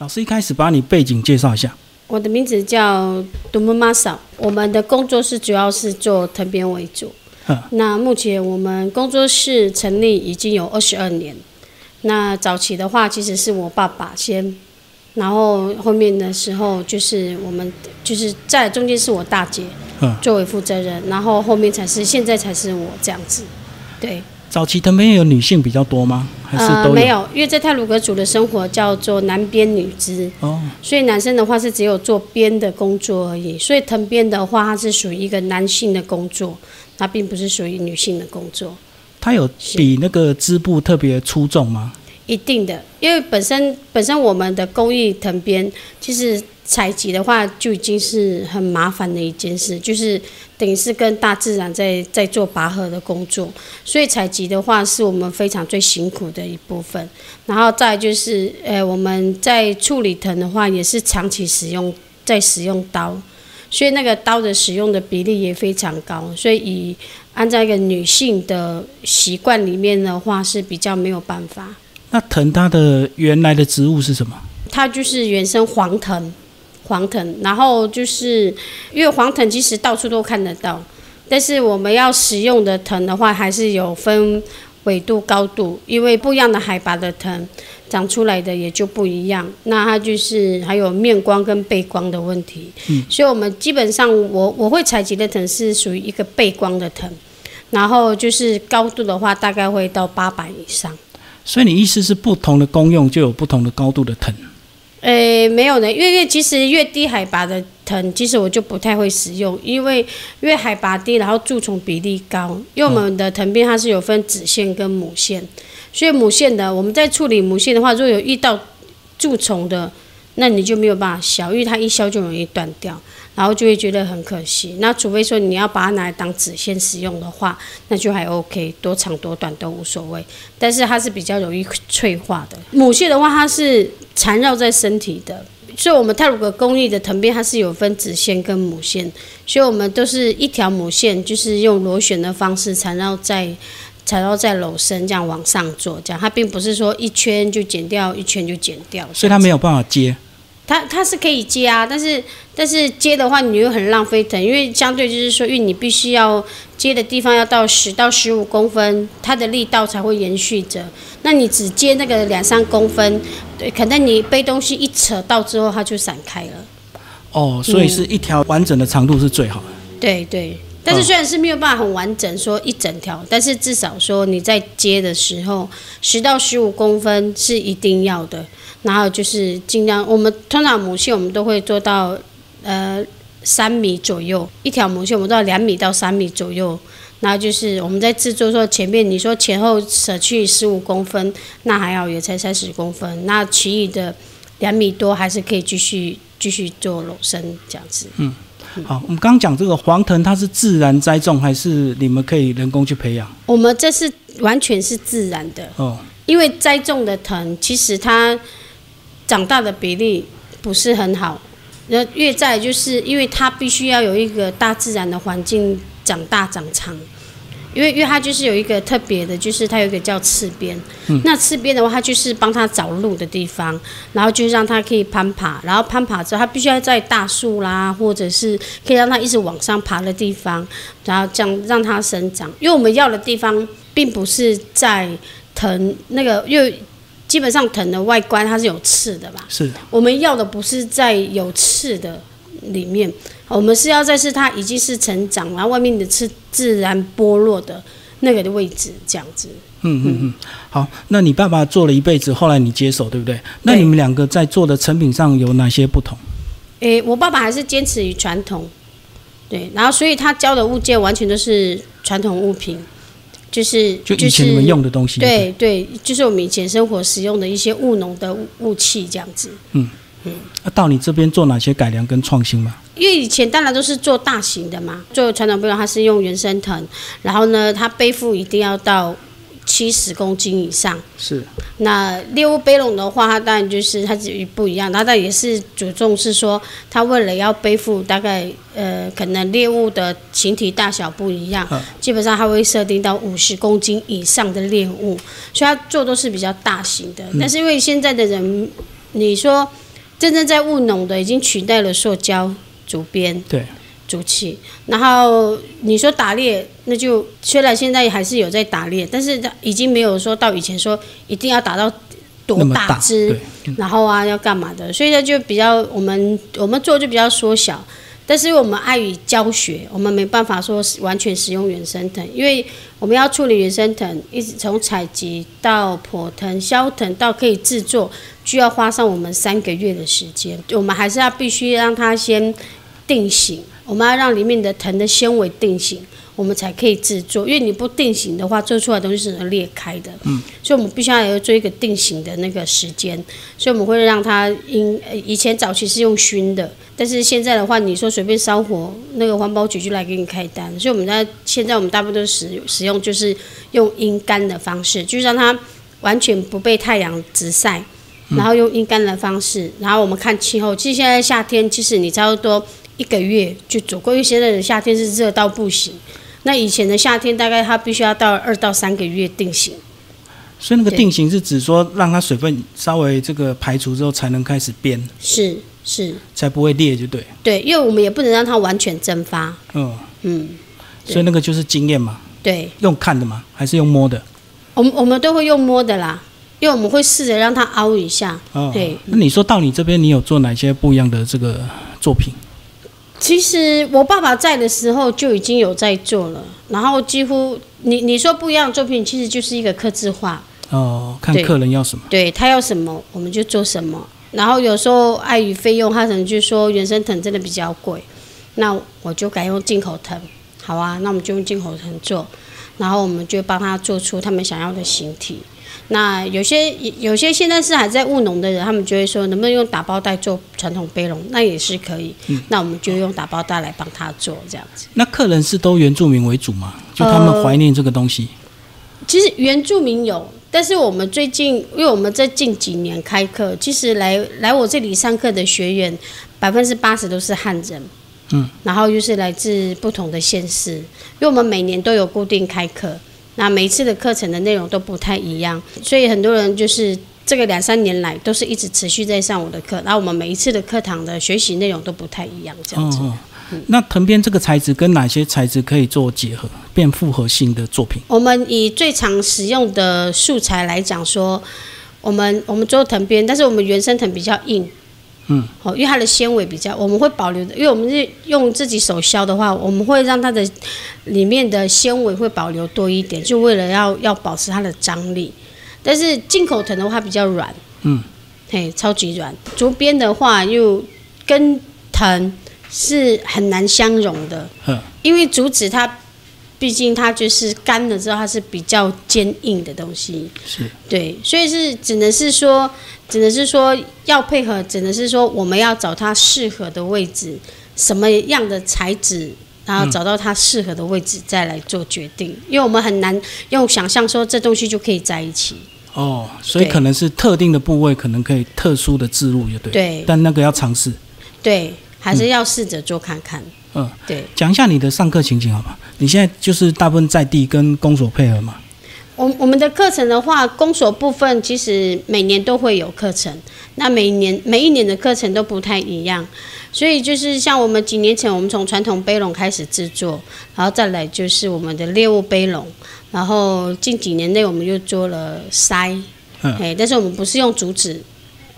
老师一开始把你背景介绍一下。我的名字叫杜木玛嫂，我们的工作室主要是做藤编为主。那目前我们工作室成立已经有二十二年。那早期的话，其实是我爸爸先，然后后面的时候就是我们就是在中间是我大姐作为负责人，然后后面才是现在才是我这样子，对。早期藤编有女性比较多吗？还是都没有？因为在泰鲁格族的生活叫做男编女织，哦，所以男生的话是只有做编的工作而已。所以藤编的话，它是属于一个男性的工作，它并不是属于女性的工作。它有比那个织布特别出众吗？一定的，因为本身本身我们的工艺藤编，其实采集的话就已经是很麻烦的一件事，就是等于是跟大自然在在做拔河的工作，所以采集的话是我们非常最辛苦的一部分。然后再就是，呃，我们在处理藤的话也是长期使用，在使用刀，所以那个刀的使用的比例也非常高，所以以按照一个女性的习惯里面的话是比较没有办法。那藤它的原来的植物是什么？它就是原生黄藤，黄藤。然后就是因为黄藤其实到处都看得到，但是我们要使用的藤的话，还是有分纬度、高度，因为不一样的海拔的藤长出来的也就不一样。那它就是还有面光跟背光的问题。嗯。所以我们基本上我我会采集的藤是属于一个背光的藤，然后就是高度的话大概会到八百以上。所以你意思是不同的功用就有不同的高度的藤？诶，没有的，因为其实越低海拔的藤，其实我就不太会使用，因为越海拔低，然后蛀虫比例高。因为我们的藤编它是有分子线跟母线，所以母线的我们在处理母线的话，如果有遇到蛀虫的，那你就没有办法削，因为它一削就容易断掉。然后就会觉得很可惜。那除非说你要把它拿来当纸线使用的话，那就还 OK，多长多短都无所谓。但是它是比较容易脆化的。母线的话，它是缠绕在身体的。所以我们泰鲁格工艺的藤编，它是有分子线跟母线。所以我们都是一条母线，就是用螺旋的方式缠绕在缠绕在篓身这样往上做，这样它并不是说一圈就剪掉，一圈就剪掉。所以它没有办法接。它它是可以接啊，但是但是接的话，你又很浪费藤，因为相对就是说，因为你必须要接的地方要到十到十五公分，它的力道才会延续着。那你只接那个两三公分，对，可能你背东西一扯到之后，它就散开了。哦，所以是一条完整的长度是最好的。对对，但是虽然是没有办法很完整说一整条，但是至少说你在接的时候，十到十五公分是一定要的。然后就是尽量，我们通常母线我们都会做到，呃，三米左右一条母线，我们到两米到三米左右。然后就是我们在制作说前面你说前后舍去十五公分，那还好也才三十公分，那其余的两米多还是可以继续继续做裸生这样子。嗯，好，我们刚刚讲这个黄藤，它是自然栽种还是你们可以人工去培养？我们这是完全是自然的哦，因为栽种的藤其实它。长大的比例不是很好，那越在就是因为它必须要有一个大自然的环境长大长长，因为因为它就是有一个特别的，就是它有一个叫刺边，那刺边的话，它就是帮它找路的地方，然后就让它可以攀爬，然后攀爬之后，它必须要在大树啦，或者是可以让它一直往上爬的地方，然后这样让它生长。因为我们要的地方并不是在藤那个，因为。基本上藤的外观它是有刺的吧？是。我们要的不是在有刺的里面，我们是要在是它已经是成长，然后外面的是自然剥落的那个的位置这样子。嗯嗯嗯。好，那你爸爸做了一辈子，后来你接手，对不对？那你们两个在做的成品上有哪些不同？诶，我爸爸还是坚持于传统，对，然后所以他教的物件完全都是传统物品。就是就以前你们用的东西，对对，就是我们以前生活使用的一些务农的物器这样子。嗯嗯，那到你这边做哪些改良跟创新吗？因为以前当然都是做大型的嘛，做传统背篓，它是用原生藤，然后呢，它背负一定要到。七十公斤以上是。那猎物背笼的话，它当然就是它只不一样，它但也是主重是说，它为了要背负大概呃，可能猎物的形体大小不一样，基本上它会设定到五十公斤以上的猎物，所以它做都是比较大型的。但是因为现在的人，你说真正在务农的已经取代了塑胶竹编对，竹器。然后你说打猎，那就虽然现在还是有在打猎，但是已经没有说到以前说一定要打到多大，大只，对，然后啊要干嘛的，所以它就比较我们我们做就比较缩小。但是我们碍于教学，我们没办法说完全使用原生藤，因为我们要处理原生藤，一直从采集到破藤、削藤到可以制作，需要花上我们三个月的时间。我们还是要必须让它先定型，我们要让里面的藤的纤维定型，我们才可以制作。因为你不定型的话，做出来的东西是能裂开的。嗯，所以我们必须要有做一个定型的那个时间。所以我们会让它因呃以前早期是用熏的，但是现在的话，你说随便烧火，那个环保局就来给你开单。所以我们在现在我们大部分都使使用就是用阴干的方式，就是让它完全不被太阳直晒，然后用阴干的方式，然后我们看气候。其实现在夏天，其实你差不多一个月就足够，因为现在的夏天是热到不行。那以前的夏天大概它必须要到二到三个月定型。所以那个定型是指说让它水分稍微这个排除之后才能开始编，是是，才不会裂，就对，对，因为我们也不能让它完全蒸发。嗯，嗯，所以那个就是经验嘛，对，用看的嘛，还是用摸的？我们我们都会用摸的啦，因为我们会试着让它凹一下。哦，对那你说到你这边，你有做哪些不一样的这个作品？其实我爸爸在的时候就已经有在做了，然后几乎你你说不一样的作品，其实就是一个刻字化，哦，看客人要什么。对他要什么我们就做什么。然后有时候碍于费用，他可能就说原生藤真的比较贵，那我就改用进口藤。好啊，那我们就用进口藤做，然后我们就帮他做出他们想要的形体。那有些有些现在是还在务农的人，他们就会说能不能用打包袋做传统背笼，那也是可以。那我们就用打包袋来帮他做这样子。那客人是都原住民为主嘛？就他们呃怀念这个东西。其实原住民有，但是我们最近，因为我们在近几年开课，其实来来我这里上课的学员，百分之八十都是汉人，嗯，然后又是来自不同的县市，因为我们每年都有固定开课，那每一次的课程的内容都不太一样，所以很多人就是这个两三年来都是一直持续在上我的课，然后我们每一次的课堂的学习内容都不太一样，这样子。那藤编这个材质跟哪些材质可以做结合，变复合性的作品？我们以最常使用的素材来讲说，我们我们做藤编，但是我们原生藤比较硬，嗯，哦，因为它的纤维比较，我们会保留的，因为我们是用自己手削的话，我们会让它的里面的纤维会保留多一点，就为了要要保持它的张力。但是进口藤的话比较软，嗯，嘿，超级软。竹编的话又跟藤是很难相容的，嗯，因为竹子它毕竟它就是干了之后，它是比较坚硬的东西，是对，所以是只能是说，只能是说要配合，只能是说我们要找它适合的位置，什么样的材质，然后找到它适合的位置再来做决定，因为我们很难用想象说这东西就可以在一起，哦，所以可能是特定的部位，可能可以特殊的置入，就对。对但那个要尝试。对，还是要试着做看看，嗯，对。讲一下你的上课情景好吗？你现在就是大部分在地跟公所配合嘛？我我们的课程的话，公所部分其实每年都会有课程，那每年每一年的课程都不太一样，所以就是像我们几年前，我们从传统背笼开始制作，然后再来就是我们的猎物背笼，然后近几年内我们又做了筛，嗯。哎，但是我们不是用竹子，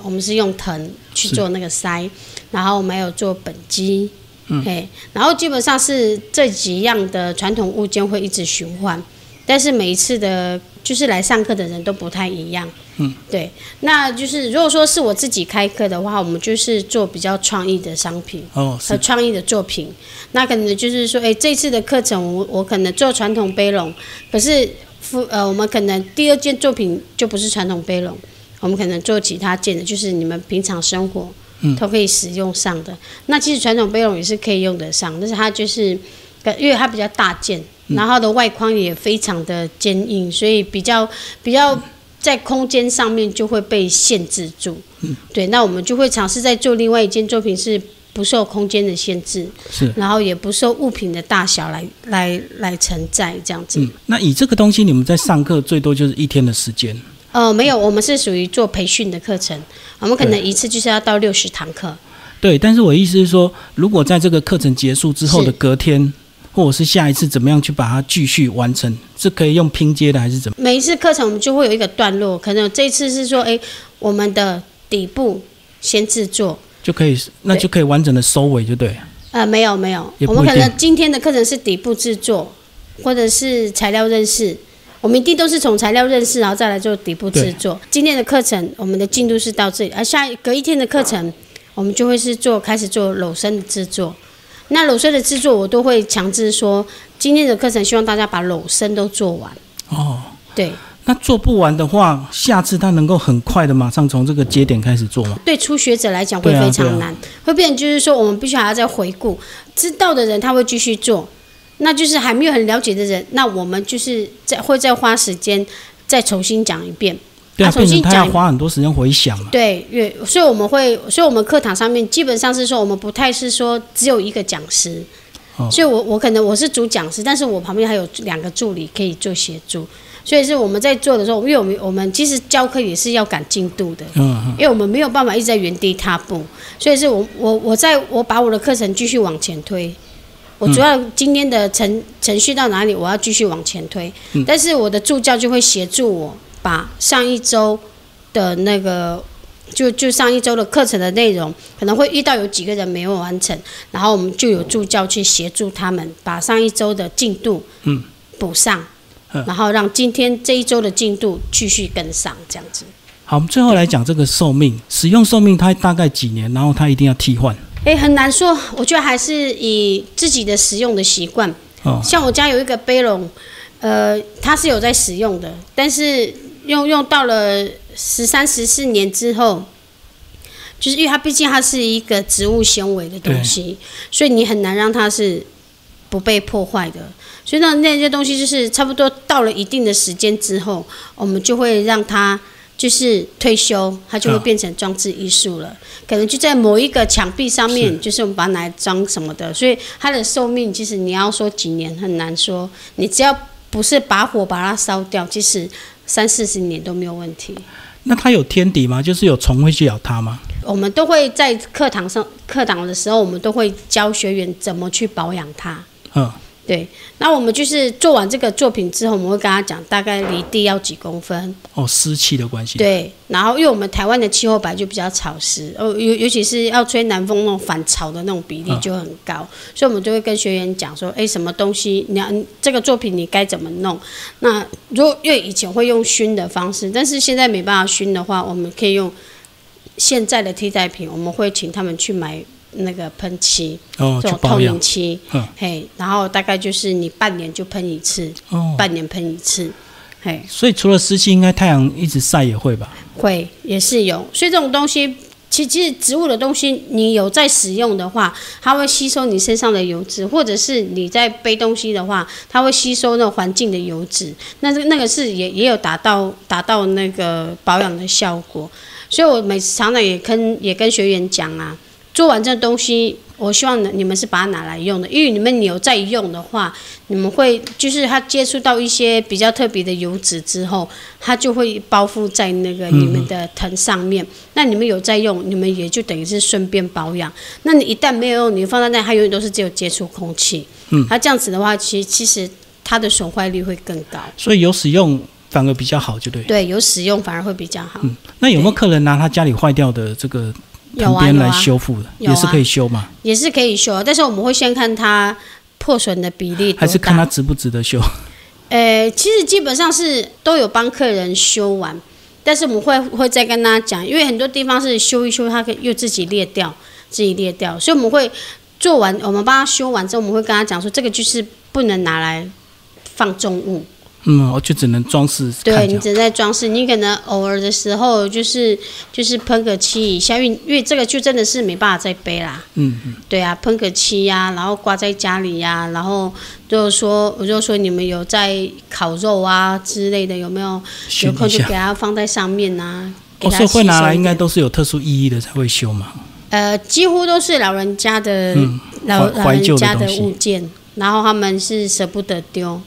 我们是用藤去做那个筛，然后我们还有做本机。嗯嘿，然后基本上是这几样的传统物件会一直循环，但是每一次的，就是来上课的人都不太一样。嗯，对，那就是如果说是我自己开课的话，我们就是做比较创意的商品哦，和创意的作品。那可能就是说，哎，这次的课程我我可能做传统背笼，可是副呃，我们可能第二件作品就不是传统背笼，我们可能做其他件的，就是你们平常生活嗯都可以使用上的。那其实传统背笼也是可以用得上，但是它就是，呃因为它比较大件，然后它的外框也非常的坚硬，所以比较比较在空间上面就会被限制住。对，那我们就会尝试在做另外一件作品是。不受空间的限制，是。然后也不受物品的大小来来来承载这样子。嗯，那以这个东西，你们在上课最多就是一天的时间，呃，没有，我们是属于做培训的课程，我们可能一次就是要到六十堂课。对，但是我意思是说，如果在这个课程结束之后的隔天，或者是下一次怎么样去把它继续完成，是可以用拼接的还是怎么？每一次课程我们就会有一个段落，可能这一次是说，哎，我们的底部先制作。就可以，那就可以完整的收尾，就对。呃，没有没有，我们可能今天的课程是底部制作，或者是材料认识。我们一定都是从材料认识，然后再来做底部制作。今天的课程，我们的进度是到这里，而下一隔一天的课程，我们就会是做开始做篓身的制作。那篓身的制作，我都会强制说，今天的课程希望大家把篓身都做完。哦，对，那做不完的话，下次他能够很快的马上从这个节点开始做吗？对初学者来讲会非常难，会变成就是说我们必须还要再回顾，知道的人他会继续做，那就是还没有很了解的人，那我们就是再会再花时间再重新讲一遍。对啊，啊重新讲花很多时间回想嘛。对，越所以我们会，所以我们课堂上面基本上是说，我们不太是说只有一个讲师，哦所以我我可能我是主讲师，但是我旁边还有两个助理可以做协助，所以是我们在做的时候，因为我们我们其实教课也是要赶进度的，嗯嗯，因为我们没有办法一直在原地踏步，所以是我我我在我把我的课程继续往前推。我主要今天的程程序到哪里，我要继续往前推，嗯但是我的助教就会协助我把上一周的那个，就就上一周的课程的内容，可能会遇到有几个人没有完成，然后我们就有助教去协助他们把上一周的进度嗯补上，嗯然后让今天这一周的进度继续跟上，这样子。好，我们最后来讲这个寿命，使用寿命它大概几年，然后它一定要替换。诶，很难说，我觉得还是以自己的使用的习惯。哦，像我家有一个杯笼，呃，它是有在使用的，但是用用到了十三、十四年之后，就是因为它毕竟它是一个植物纤维的东西，所以你很难让它是不被破坏的。所以那那些东西就是差不多到了一定的时间之后，我们就会让它就是退休，它就会嗯变成装置艺术了。可能就在某一个墙壁上面，就是我们把它拿来装什么的，所以它的寿命其实你要说几年很难说，你只要不是把火把它烧掉，其实三四十年都没有问题。那它有天敌吗？就是有虫会去咬它吗？我们都会在课堂上课堂的时候，我们都会教学员怎么去保养它。嗯，对，那我们就是做完这个作品之后，我们会跟他讲大概离地要几公分。哦，湿气的关系。，对，然后因为我们台湾的气候本来就比较潮湿，哦，尤尤其是要吹南风那种反潮的那种比例嗯就很高，所以我们就会跟学员讲说，哎，什么东西你要你这个作品你该怎么弄？那如果因为以前会用熏的方式，但是现在没办法熏的话，我们可以用现在的替代品，我们会请他们去买那个喷漆，哦，这种透明。漆，嗯嘿，然后大概就是你半年就喷一次，哦，半年喷一次，嘿。所以除了湿气，应该太阳一直晒也会吧？会也是有，所以这种东西，其其实植物的东西，你有在使用的话，它会吸收你身上的油脂，或者是你在背东西的话，它会吸收那种环境的油脂，那这那个是也也有达到达到那个保养的效果。所以我每次常常也跟也跟学员讲啊，做完这东西，我希望你们是把它拿来用的，因为你们有在用的话，你们会就是它接触到一些比较特别的油脂之后，它就会包覆在那个你们的藤上面。那你们有在用，你们也就等于是顺便保养。那你一旦没有用，你放在那，它永远都是只有接触空气。嗯，它这样子的话，其实其实它的损坏率会更高。所以有使用反而比较好，就对。对，有使用反而会比较好。嗯，那有没有客人拿他家里坏掉的这个有藤编来修复的，有啊。也是可以修嘛？也是可以修，但是我们会先看它破损的比例，还是看它值不值得修？呃，其实基本上是都有帮客人修完，但是我们会会再跟他讲，因为很多地方是修一修，它可以又自己裂掉，自己裂掉，所以我们会做完，我们帮他修完之后，我们会跟他讲说，这个就是不能拿来放重物，嗯，我就只能装饰。对你只能在装饰，你可能偶尔的时候就是就是喷个漆一下，因为因为这个就真的是没办法再背啦。嗯嗯，对啊，喷个漆呀、然后挂在家里呀、然后就是说，我就说你们有在烤肉啊之类的，有没有有空就给。它放在上面呐、给哦，它所以会拿来应该都是有特殊意义的才会修嘛。呃，几乎都是老人家的、嗯，老老人家的物件，然后他们是舍不得丢，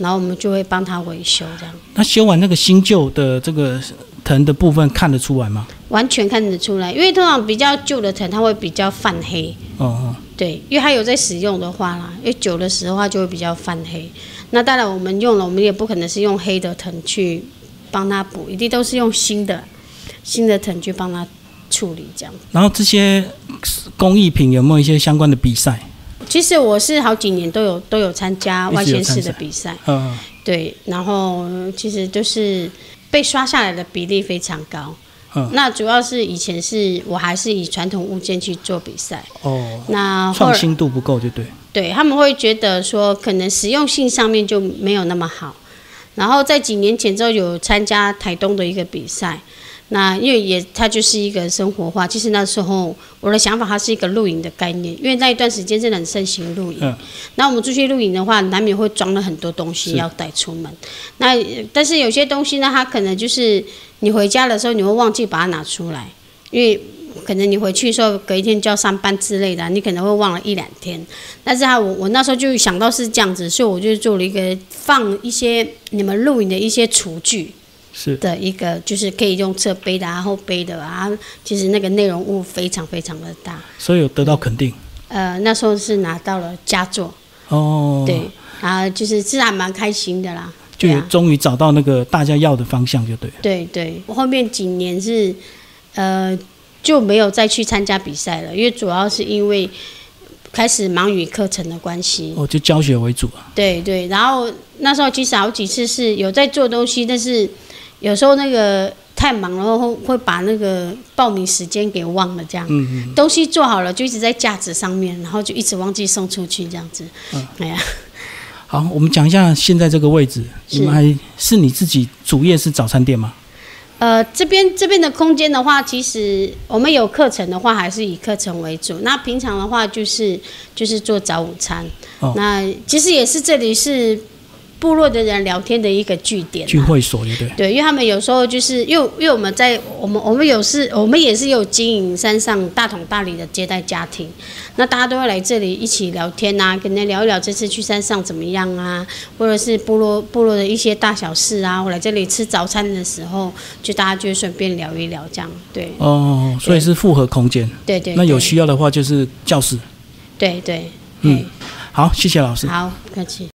然后我们就会帮他维修这样。那修完那个新旧的这个藤的部分看得出来吗？完全看得出来，因为通常比较旧的藤，它会比较泛黑。哦哦，对，因为它有在使用的话啦，因为久的时候它就会比较泛黑。那当然我们用了，我们也不可能是用黑的藤去帮它补，一定都是用新的新的藤去帮它处理这样。然后这些工艺品有没有一些相关的比赛？其实我是好几年都有都有参加外县市的比赛，嗯，对，然后其实就是被刷下来的比例非常高。嗯那主要是以前是我还是以传统物件去做比赛，哦，那创新度不够就对。对他们会觉得说可能实用性上面就没有那么好。然后在几年前之后有参加台东的一个比赛，那因为也它就是一个生活化。其实那时候我的想法它是一个露营的概念，因为那一段时间真的很盛行露营。嗯那我们出去露营的话，难免会装了很多东西要带出门。那呃但是有些东西呢，它可能就是你回家的时候你会忘记把它拿出来，因为可能你回去的时候隔一天就要上班之类的啊，你可能会忘了一两天。但是啊，我我那时候就想到是这样子，所以我就做了一个放一些你们露营的一些厨具是的一个，就是可以用侧背的啊、后背的啊，其实那个内容物非常非常的大。所以有得到肯定。呃，那时候是拿到了佳作，哦，对，啊，就是是还蛮开心的啦。就终于找到那个大家要的方向，就对了。对对，我后面几年是呃就没有再去参加比赛了，因为主要是因为开始忙于课程的关系。哦，就教学为主啊。对对，然后那时候其实好几次是有在做东西，但是有时候那个太忙了，会会把那个报名时间给忘了，这样。嗯嗯。东西做好了就一直在架子上面，然后就一直忘记送出去，这样子。嗯哎呀，好，我们讲一下现在这个位置，你们还是你自己主业是早餐店吗？呃，这边这边的空间的话，其实我们有课程的话，还是以课程为主。那平常的话，就是就是做早午餐。哦那其实也是这里是部落的人聊天的一个据点、啊。聚会所，就对。对，因为他们有时候就是因为因为我们在我们我们有是，我们也是有经营山上大同大理的接待家庭，那大家都会来这里一起聊天啊，跟人聊一聊这次去山上怎么样啊，或者是部落部落的一些大小事啊，我来这里吃早餐的时候，就大家就顺便聊一聊这样，对哦，所以是复合空间。对对。那有需要的话，就是教室。对对，嗯好，谢谢老师。好，不客气。